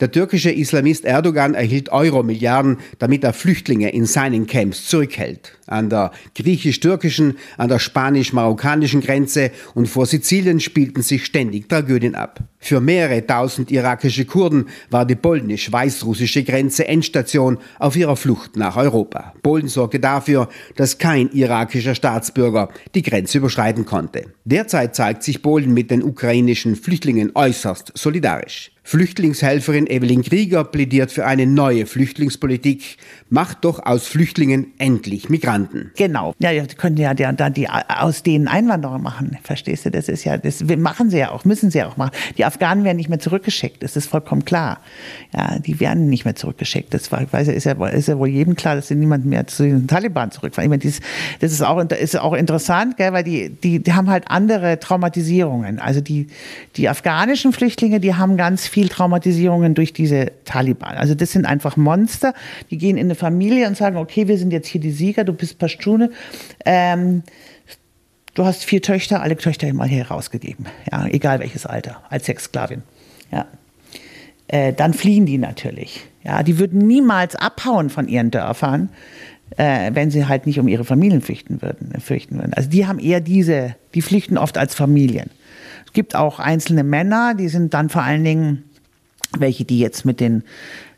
Der türkische Islamist Erdogan erhielt Euro-Milliarden, damit er Flüchtlinge in seinen Camps zurückhält. An der griechisch-türkischen, an der spanisch-marokkanischen Grenze und vor Sizilien spielten sich ständig Tragödien ab. Für mehrere tausend irakische Kurden war die polnisch-weißrussische Grenze Endstation auf ihrer Flucht nach Europa. Polen sorgte dafür, dass kein irakischer Staatsbürger die Grenze überschreiten konnte. Derzeit zeigt sich Polen mit den ukrainischen Flüchtlingen äußerst solidarisch. Flüchtlingshelferin Evelyn Krieger plädiert für eine neue Flüchtlingspolitik. Macht doch aus Flüchtlingen endlich Migranten. Genau. Ja, die können ja dann die aus denen Einwanderer machen. Verstehst du? Das ist ja, das machen sie ja auch, müssen sie ja auch machen. Die Afghanen werden nicht mehr zurückgeschickt. Das ist vollkommen klar. Ja, die werden nicht mehr zurückgeschickt. Das war, weiß, ist, ja, ist ja wohl jedem klar, dass sie niemand mehr zu den Taliban zurückfahren. Ich meine, dies, das ist auch, ist auch interessant, gell, weil die, die, die haben halt andere Traumatisierungen. Also die, die afghanischen Flüchtlinge, die haben ganz viel Traumatisierungen durch diese Taliban. Also das sind einfach Monster, die gehen in eine Familie und sagen, okay, wir sind jetzt hier die Sieger, du bist Pashtune. Ähm, du hast vier Töchter, alle Töchter mal hier rausgegeben. Ja, egal welches Alter, als Sexsklavin. Ja. Äh, dann fliehen die natürlich. Ja, die würden niemals abhauen von ihren Dörfern, äh, wenn sie halt nicht um ihre Familien fürchten würden, fürchten würden. Also die haben eher diese, die flüchten oft als Familien. Gibt auch einzelne Männer, die sind dann vor allen Dingen welche, die jetzt mit den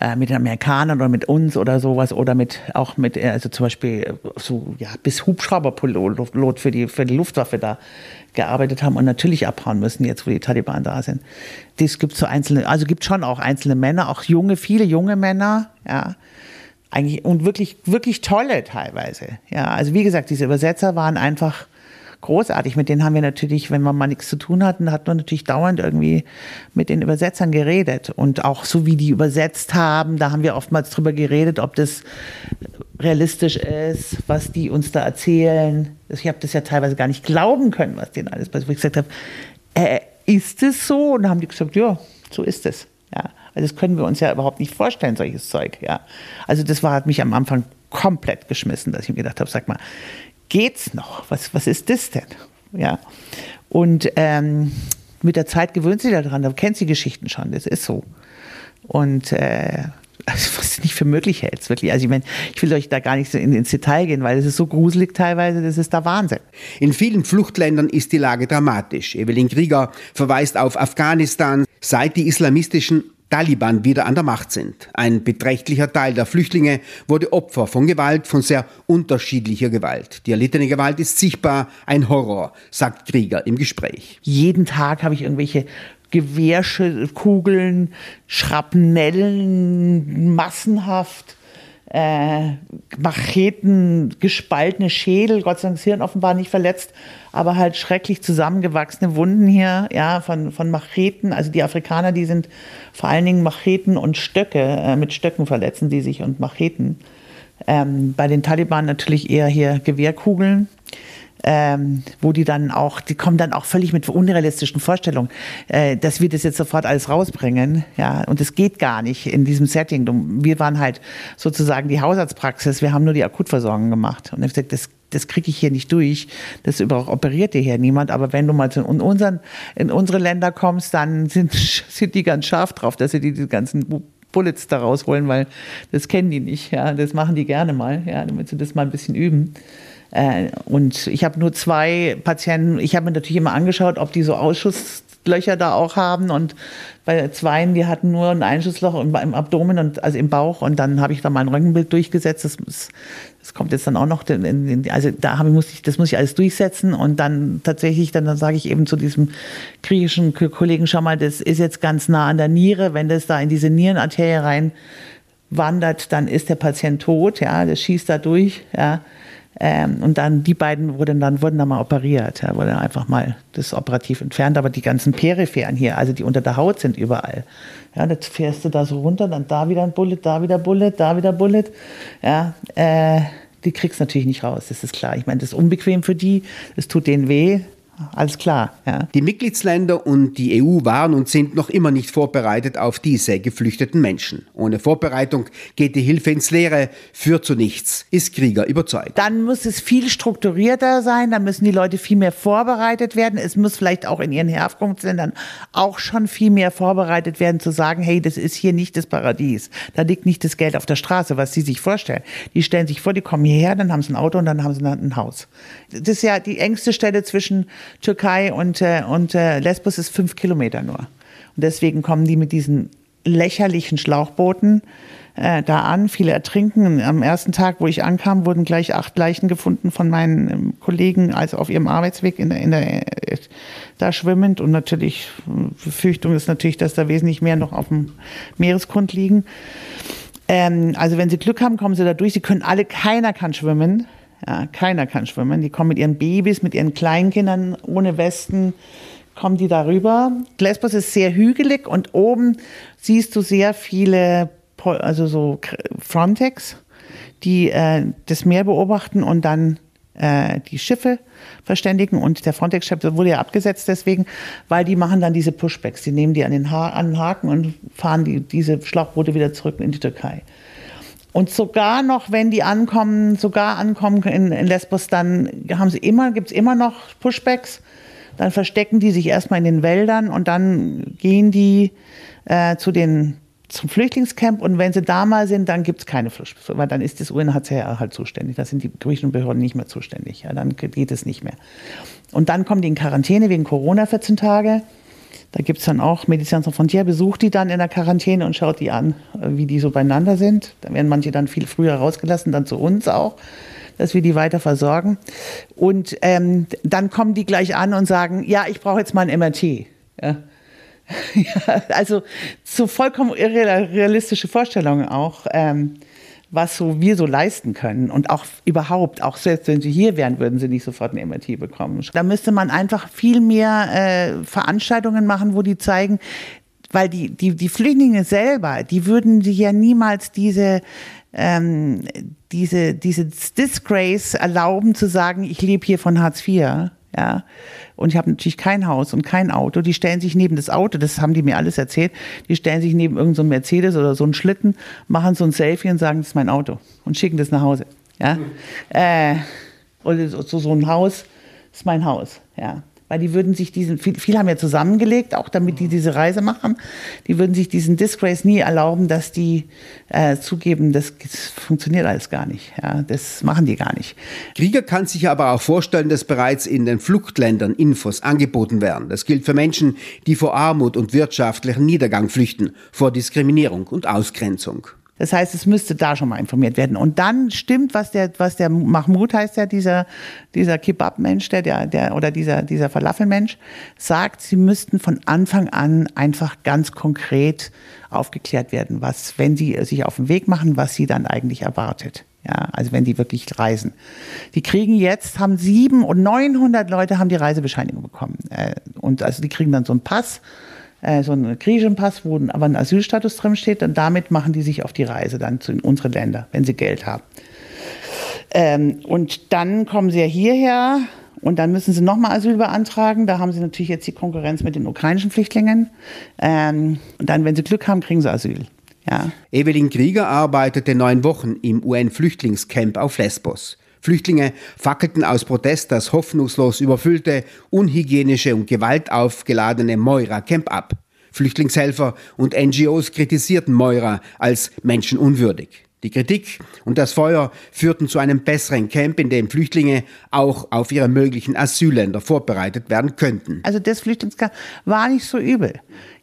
äh, mit den Amerikanern oder mit uns oder sowas oder mit auch mit äh, also zum Beispiel äh, so ja bis Hubschrauberpilot für die für die Luftwaffe da gearbeitet haben und natürlich abhauen müssen jetzt, wo die Taliban da sind. Das gibt so einzelne, also gibt schon auch einzelne Männer, auch junge, viele junge Männer, ja eigentlich und wirklich wirklich tolle teilweise. Ja, also wie gesagt, diese Übersetzer waren einfach großartig. Mit denen haben wir natürlich, wenn wir mal nichts zu tun hatten, hat man natürlich dauernd irgendwie mit den Übersetzern geredet. Und auch so wie die übersetzt haben, da haben wir oftmals drüber geredet, ob das realistisch ist, was die uns da erzählen. Ich habe das ja teilweise gar nicht glauben können, was denen alles passiert. Ich gesagt habe, äh, ist es so? Und dann haben die gesagt, ja, so ist es. Ja. Also das können wir uns ja überhaupt nicht vorstellen, solches Zeug. Ja. Also das war, hat mich am Anfang komplett geschmissen, dass ich mir gedacht habe, sag mal, geht's noch? Was, was ist das denn? Ja. Und ähm, mit der Zeit gewöhnt sie daran, da kennt sie Geschichten schon, das ist so. Und äh, also was du nicht für möglich hältst, wirklich. Also ich meine, ich will euch da gar nicht so in, ins Detail gehen, weil es ist so gruselig teilweise, das ist der Wahnsinn. In vielen Fluchtländern ist die Lage dramatisch. Evelyn Krieger verweist auf Afghanistan. Seit die islamistischen Taliban wieder an der Macht sind. Ein beträchtlicher Teil der Flüchtlinge wurde Opfer von Gewalt, von sehr unterschiedlicher Gewalt. Die erlittene Gewalt ist sichtbar ein Horror, sagt Krieger im Gespräch. Jeden Tag habe ich irgendwelche Gewehrkugeln, Schrapnellen, massenhaft äh, Macheten, gespaltene Schädel, Gott sei Dank das Hirn offenbar nicht verletzt, aber halt schrecklich zusammengewachsene Wunden hier, ja, von, von Macheten. Also die Afrikaner, die sind vor allen Dingen Macheten und Stöcke, äh, mit Stöcken verletzen die sich und Macheten. Ähm, bei den Taliban natürlich eher hier Gewehrkugeln ähm, wo die dann auch, die kommen dann auch völlig mit unrealistischen Vorstellungen, äh, dass wir das jetzt sofort alles rausbringen, ja, und es geht gar nicht in diesem Setting. Wir waren halt sozusagen die Hausarztpraxis, wir haben nur die Akutversorgung gemacht und ich gesagt, das das kriege ich hier nicht durch. Das überhaupt operiert hier niemand. Aber wenn du mal in, unseren, in unsere Länder kommst, dann sind, sind die ganz scharf drauf, dass sie die, die ganzen Bullets da rausholen, weil das kennen die nicht. Ja, das machen die gerne mal, ja, damit sie das mal ein bisschen üben. Äh, und ich habe nur zwei Patienten, ich habe mir natürlich immer angeschaut, ob die so Ausschusslöcher da auch haben. Und bei zweien, die hatten nur ein Einschussloch im, Abdomen und also im Bauch. Und dann habe ich da mal ein Röntgenbild durchgesetzt. Das, das kommt jetzt dann auch noch, also da habe muss ich, das muss ich alles durchsetzen. Und dann tatsächlich, dann, dann sage ich eben zu diesem griechischen Kollegen, schau mal, das ist jetzt ganz nah an der Niere. Wenn das da in diese Nierenarterie rein wandert, dann ist der Patient tot. Ja, das schießt da durch. Ja. Ähm, und dann die beiden wurden dann, wurden dann mal operiert, ja, wurde einfach mal das operativ entfernt, aber die ganzen Peripheren hier, also die unter der Haut sind überall. Ja, das fährst du da so runter, dann da wieder ein Bullet, da wieder Bullet, da wieder Bullet. Ja, äh, die kriegst natürlich nicht raus, das ist klar. Ich meine, das ist unbequem für die, es tut denen weh, alles klar. Ja. Die Mitgliedsländer und die EU waren und sind noch immer nicht vorbereitet auf diese geflüchteten Menschen. Ohne Vorbereitung geht die Hilfe ins Leere, führt zu nichts, ist Krieger überzeugt. Dann muss es viel strukturierter sein, dann müssen die Leute viel mehr vorbereitet werden. Es muss vielleicht auch in ihren Herkunftsländern auch schon viel mehr vorbereitet werden, zu sagen, hey, das ist hier nicht das Paradies. Da liegt nicht das Geld auf der Straße, was sie sich vorstellen. Die stellen sich vor, die kommen hierher, dann haben sie ein Auto und dann haben sie ein Haus. Das ist ja die engste Stelle zwischen Türkei und, äh, und äh, Lesbos ist fünf Kilometer nur. Und deswegen kommen die mit diesen lächerlichen Schlauchbooten äh, da an. Viele ertrinken. Am ersten Tag, wo ich ankam, wurden gleich acht Leichen gefunden von meinen ähm, Kollegen, also auf ihrem Arbeitsweg in in der, äh, da schwimmend. Und natürlich, Befürchtung ist natürlich, dass da wesentlich mehr noch auf dem Meeresgrund liegen. Ähm, also wenn sie Glück haben, kommen sie da durch. Sie können alle, keiner kann schwimmen. Ja, keiner kann schwimmen. Die kommen mit ihren Babys, mit ihren Kleinkindern ohne Westen, kommen die darüber. Lesbos ist sehr hügelig und oben siehst du sehr viele, also so Frontex, die äh, das Meer beobachten und dann äh, die Schiffe verständigen. Und der Frontex-Chef wurde ja abgesetzt deswegen, weil die machen dann diese Pushbacks. Die nehmen die an den, ha an den Haken und fahren die, diese Schlauchboote wieder zurück in die Türkei. Und sogar noch, wenn die ankommen, sogar ankommen in, in Lesbos, dann haben sie immer, gibt's immer noch Pushbacks. Dann verstecken die sich erstmal in den Wäldern und dann gehen die äh, zu den, zum Flüchtlingscamp und wenn sie da mal sind, dann gibt es keine Flüchtlinge, weil dann ist das UNHCR halt zuständig. Da sind die griechischen Behörden nicht mehr zuständig. Ja, dann geht es nicht mehr. Und dann kommen die in Quarantäne wegen Corona 14 Tage. Da gibt es dann auch Medizin Sans Frontières, besucht die dann in der Quarantäne und schaut die an, äh, wie die so beieinander sind. Da werden manche dann viel früher rausgelassen, dann zu uns auch, dass wir die weiter versorgen. Und ähm, dann kommen die gleich an und sagen, ja, ich brauche jetzt mal ein MRT. Ja. ja, also so vollkommen irrealistische Vorstellungen auch. Ähm, was so wir so leisten können und auch überhaupt, auch selbst wenn sie hier wären, würden sie nicht sofort ein MRT bekommen. Da müsste man einfach viel mehr äh, Veranstaltungen machen, wo die zeigen, weil die, die, die Flüchtlinge selber, die würden sich ja niemals diese, ähm, diese, diese Disgrace erlauben zu sagen, ich lebe hier von Hartz IV ja. Und ich habe natürlich kein Haus und kein Auto. Die stellen sich neben das Auto, das haben die mir alles erzählt, die stellen sich neben irgendein so Mercedes oder so einen Schlitten, machen so ein Selfie und sagen, das ist mein Auto und schicken das nach Hause. Ja. Mhm. Äh, oder so, so ein Haus, das ist mein Haus. Ja weil die würden sich diesen, viel, viele haben ja zusammengelegt, auch damit die diese Reise machen, die würden sich diesen Disgrace nie erlauben, dass die äh, zugeben, das, das funktioniert alles gar nicht. Ja, das machen die gar nicht. Krieger kann sich aber auch vorstellen, dass bereits in den Fluchtländern Infos angeboten werden. Das gilt für Menschen, die vor Armut und wirtschaftlichen Niedergang flüchten, vor Diskriminierung und Ausgrenzung. Das heißt, es müsste da schon mal informiert werden. Und dann stimmt, was der, was der Mahmoud heißt ja, dieser, dieser Kebab-Mensch, der, der, der, oder dieser, dieser Falafel-Mensch, sagt, sie müssten von Anfang an einfach ganz konkret aufgeklärt werden, was, wenn sie sich auf den Weg machen, was sie dann eigentlich erwartet. Ja, also wenn die wirklich reisen. Die kriegen jetzt, haben sieben und 900 Leute haben die Reisebescheinigung bekommen. Äh, und also die kriegen dann so einen Pass äh, so einen griechischen Pass, wo aber ein Asylstatus drin steht. Und damit machen die sich auf die Reise dann zu unsere Länder, wenn sie Geld haben. Ähm, und dann kommen sie ja hierher und dann müssen sie nochmal Asyl beantragen. Da haben sie natürlich jetzt die Konkurrenz mit den ukrainischen Flüchtlingen. Ähm, und dann, wenn sie Glück haben, kriegen sie Asyl. Ja. Evelyn Krieger arbeitete neun Wochen im UN-Flüchtlingscamp auf Lesbos. Flüchtlinge fackelten aus Protest das hoffnungslos überfüllte, unhygienische und gewaltaufgeladene Moira-Camp ab. Flüchtlingshelfer und NGOs kritisierten Moira als menschenunwürdig. Die Kritik und das Feuer führten zu einem besseren Camp, in dem Flüchtlinge auch auf ihre möglichen Asylländer vorbereitet werden könnten. Also das Flüchtlingscamp war nicht so übel.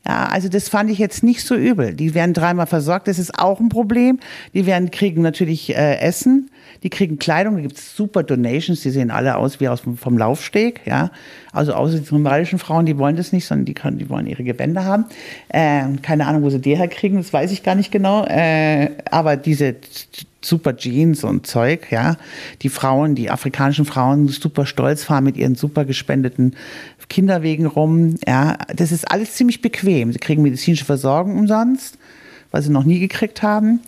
Ja, also das fand ich jetzt nicht so übel. Die werden dreimal versorgt, das ist auch ein Problem. Die werden kriegen natürlich äh, Essen die kriegen Kleidung, da gibt es super Donations, die sehen alle aus wie aus vom Laufsteg, ja. Also außer die somalischen Frauen, die wollen das nicht, sondern die, können, die wollen ihre Gewänder haben. Äh, keine Ahnung, wo sie die herkriegen, das weiß ich gar nicht genau. Äh, aber diese super Jeans und Zeug, ja. Die Frauen, die afrikanischen Frauen, super stolz fahren mit ihren super gespendeten Kinderwegen rum, ja. Das ist alles ziemlich bequem. Sie kriegen medizinische Versorgung umsonst, was sie noch nie gekriegt haben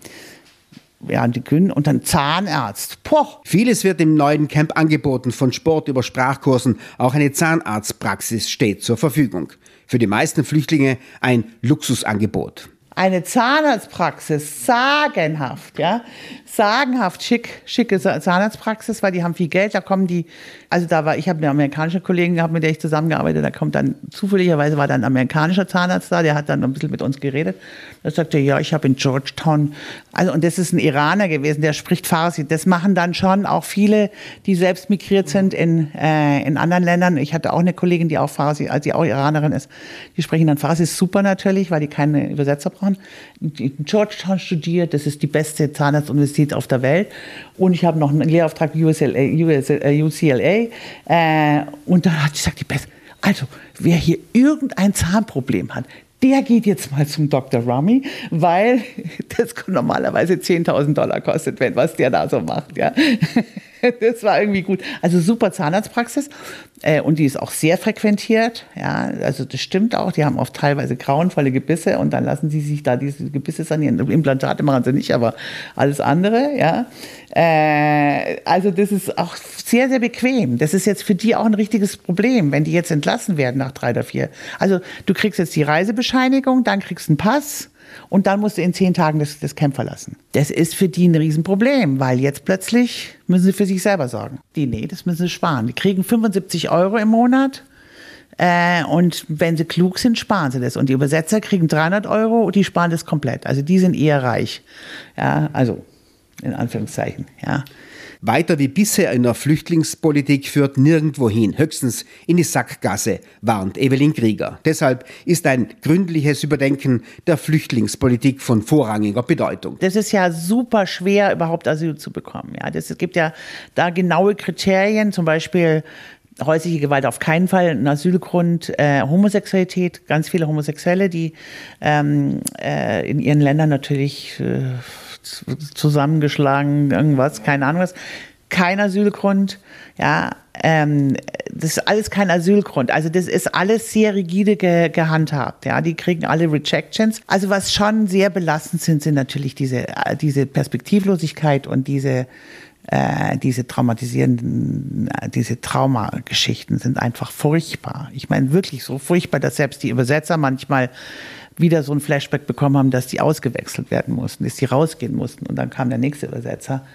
ja, die Gyn und dann Zahnarzt. Poch. Vieles wird im neuen Camp angeboten, von Sport über Sprachkursen. Auch eine Zahnarztpraxis steht zur Verfügung. Für die meisten Flüchtlinge ein Luxusangebot eine Zahnarztpraxis, sagenhaft, ja, sagenhaft schick, schicke Zahnarztpraxis, weil die haben viel Geld, da kommen die, also da war, ich habe eine amerikanische Kollegin gehabt, mit der ich zusammengearbeitet, da kommt dann, zufälligerweise war dann ein amerikanischer Zahnarzt da, der hat dann ein bisschen mit uns geredet, da sagte er, ja, ich habe in Georgetown, also und das ist ein Iraner gewesen, der spricht Farsi, das machen dann schon auch viele, die selbst migriert sind in, äh, in anderen Ländern, ich hatte auch eine Kollegin, die auch Farsi, also die auch Iranerin ist, die sprechen dann Farsi, super natürlich, weil die keine Übersetzer brauchen, in Georgetown studiert, das ist die beste Zahnarztuniversität auf der Welt. Und ich habe noch einen Lehrauftrag UCLA. UCLA äh, und dann hat ich gesagt, die beste. Also, wer hier irgendein Zahnproblem hat, der geht jetzt mal zum Dr. Rummy, weil das normalerweise 10.000 Dollar kostet, wenn was der da so macht. Ja. Das war irgendwie gut. Also super Zahnarztpraxis äh, und die ist auch sehr frequentiert. Ja, also das stimmt auch. Die haben oft teilweise grauenvolle Gebisse und dann lassen sie sich da diese Gebisse sanieren. Implantate machen sie nicht, aber alles andere. Ja, äh, also das ist auch sehr sehr bequem. Das ist jetzt für die auch ein richtiges Problem, wenn die jetzt entlassen werden nach drei oder vier. Also du kriegst jetzt die Reisebescheinigung, dann kriegst du einen Pass und dann musst du in zehn Tagen das, das Camp verlassen. Das ist für die ein Riesenproblem, weil jetzt plötzlich müssen sie für sich selber sorgen. Die, nee, das müssen sie sparen. Die kriegen 75 Euro im Monat. Äh, und wenn sie klug sind, sparen sie das. Und die Übersetzer kriegen 300 Euro und die sparen das komplett. Also die sind eher reich. Ja, also in Anführungszeichen. Ja. Weiter wie bisher in der Flüchtlingspolitik führt nirgendwo hin, höchstens in die Sackgasse, warnt Evelyn Krieger. Deshalb ist ein gründliches Überdenken der Flüchtlingspolitik von vorrangiger Bedeutung. Das ist ja super schwer, überhaupt Asyl zu bekommen. Ja, das, es gibt ja da genaue Kriterien, zum Beispiel häusliche Gewalt auf keinen Fall, ein Asylgrund, äh, Homosexualität, ganz viele Homosexuelle, die ähm, äh, in ihren Ländern natürlich äh, zusammengeschlagen, irgendwas, keine Ahnung was. Kein Asylgrund, ja, ähm, das ist alles kein Asylgrund. Also das ist alles sehr rigide ge gehandhabt, ja. Die kriegen alle Rejections. Also was schon sehr belastend sind, sind natürlich diese, äh, diese Perspektivlosigkeit und diese äh, diese traumatisierenden, äh, diese Traumageschichten sind einfach furchtbar. Ich meine wirklich so furchtbar, dass selbst die Übersetzer manchmal wieder so ein Flashback bekommen haben, dass die ausgewechselt werden mussten, dass die rausgehen mussten. Und dann kam der nächste Übersetzer,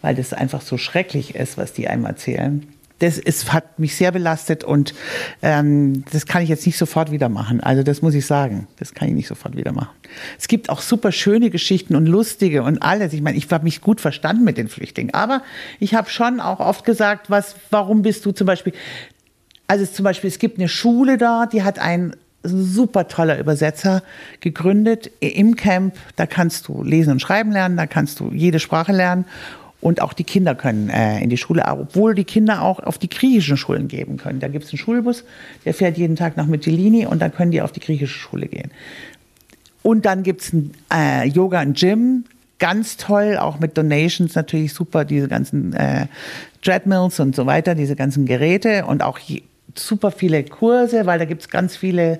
weil das einfach so schrecklich ist, was die einem erzählen. Das ist, hat mich sehr belastet und ähm, das kann ich jetzt nicht sofort wieder machen. Also das muss ich sagen, das kann ich nicht sofort wieder machen. Es gibt auch super schöne Geschichten und lustige und alles. Ich meine, ich habe mich gut verstanden mit den Flüchtlingen, aber ich habe schon auch oft gesagt, was, warum bist du zum Beispiel also zum Beispiel, es gibt eine Schule da, die hat ein super toller Übersetzer gegründet im Camp. Da kannst du lesen und schreiben lernen, da kannst du jede Sprache lernen. Und auch die Kinder können äh, in die Schule, obwohl die Kinder auch auf die griechischen Schulen geben können. Da gibt es einen Schulbus, der fährt jeden Tag nach Mytilini und dann können die auf die griechische Schule gehen. Und dann gibt es ein äh, Yoga und Gym, ganz toll, auch mit Donations natürlich super, diese ganzen äh, Treadmills und so weiter, diese ganzen Geräte und auch super viele Kurse, weil da gibt es ganz viele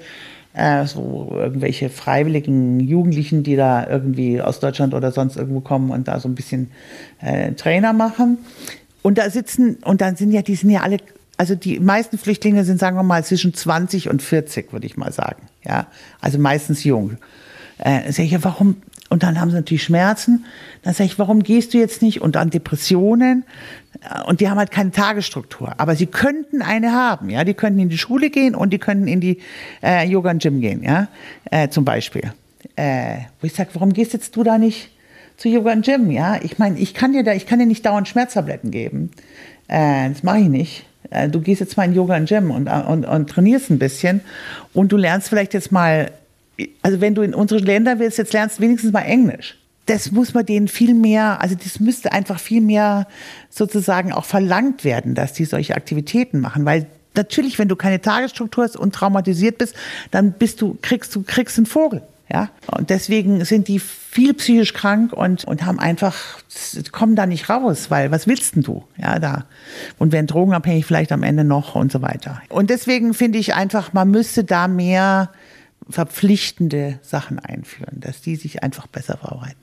äh, so irgendwelche freiwilligen Jugendlichen, die da irgendwie aus Deutschland oder sonst irgendwo kommen und da so ein bisschen äh, Trainer machen. Und da sitzen, und dann sind ja, die sind ja alle, also die meisten Flüchtlinge sind, sagen wir mal, zwischen 20 und 40, würde ich mal sagen. Ja, also meistens jung. Äh, sag ich, warum, und dann haben sie natürlich Schmerzen. Dann sage ich, warum gehst du jetzt nicht? Und dann Depressionen. Und die haben halt keine Tagesstruktur. Aber sie könnten eine haben. Ja, die könnten in die Schule gehen und die könnten in die äh, Yoga und Gym gehen. Ja, äh, zum Beispiel. Äh, wo ich sage, warum gehst jetzt du da nicht zu Yoga und Gym? Ja, ich meine, ich kann dir da, ich kann dir nicht dauernd Schmerztabletten geben. Äh, das mache ich nicht. Äh, du gehst jetzt mal in Yoga und Gym und, und, und trainierst ein bisschen und du lernst vielleicht jetzt mal also wenn du in unsere Länder willst, jetzt lernst du wenigstens mal Englisch. Das muss man denen viel mehr, also das müsste einfach viel mehr sozusagen auch verlangt werden, dass die solche Aktivitäten machen, weil natürlich, wenn du keine Tagesstruktur hast und traumatisiert bist, dann bist du, kriegst du, kriegst einen Vogel. Ja, und deswegen sind die viel psychisch krank und, und haben einfach, kommen da nicht raus, weil was willst denn du? Ja, da. Und werden drogenabhängig vielleicht am Ende noch und so weiter. Und deswegen finde ich einfach, man müsste da mehr verpflichtende Sachen einführen, dass die sich einfach besser verarbeiten.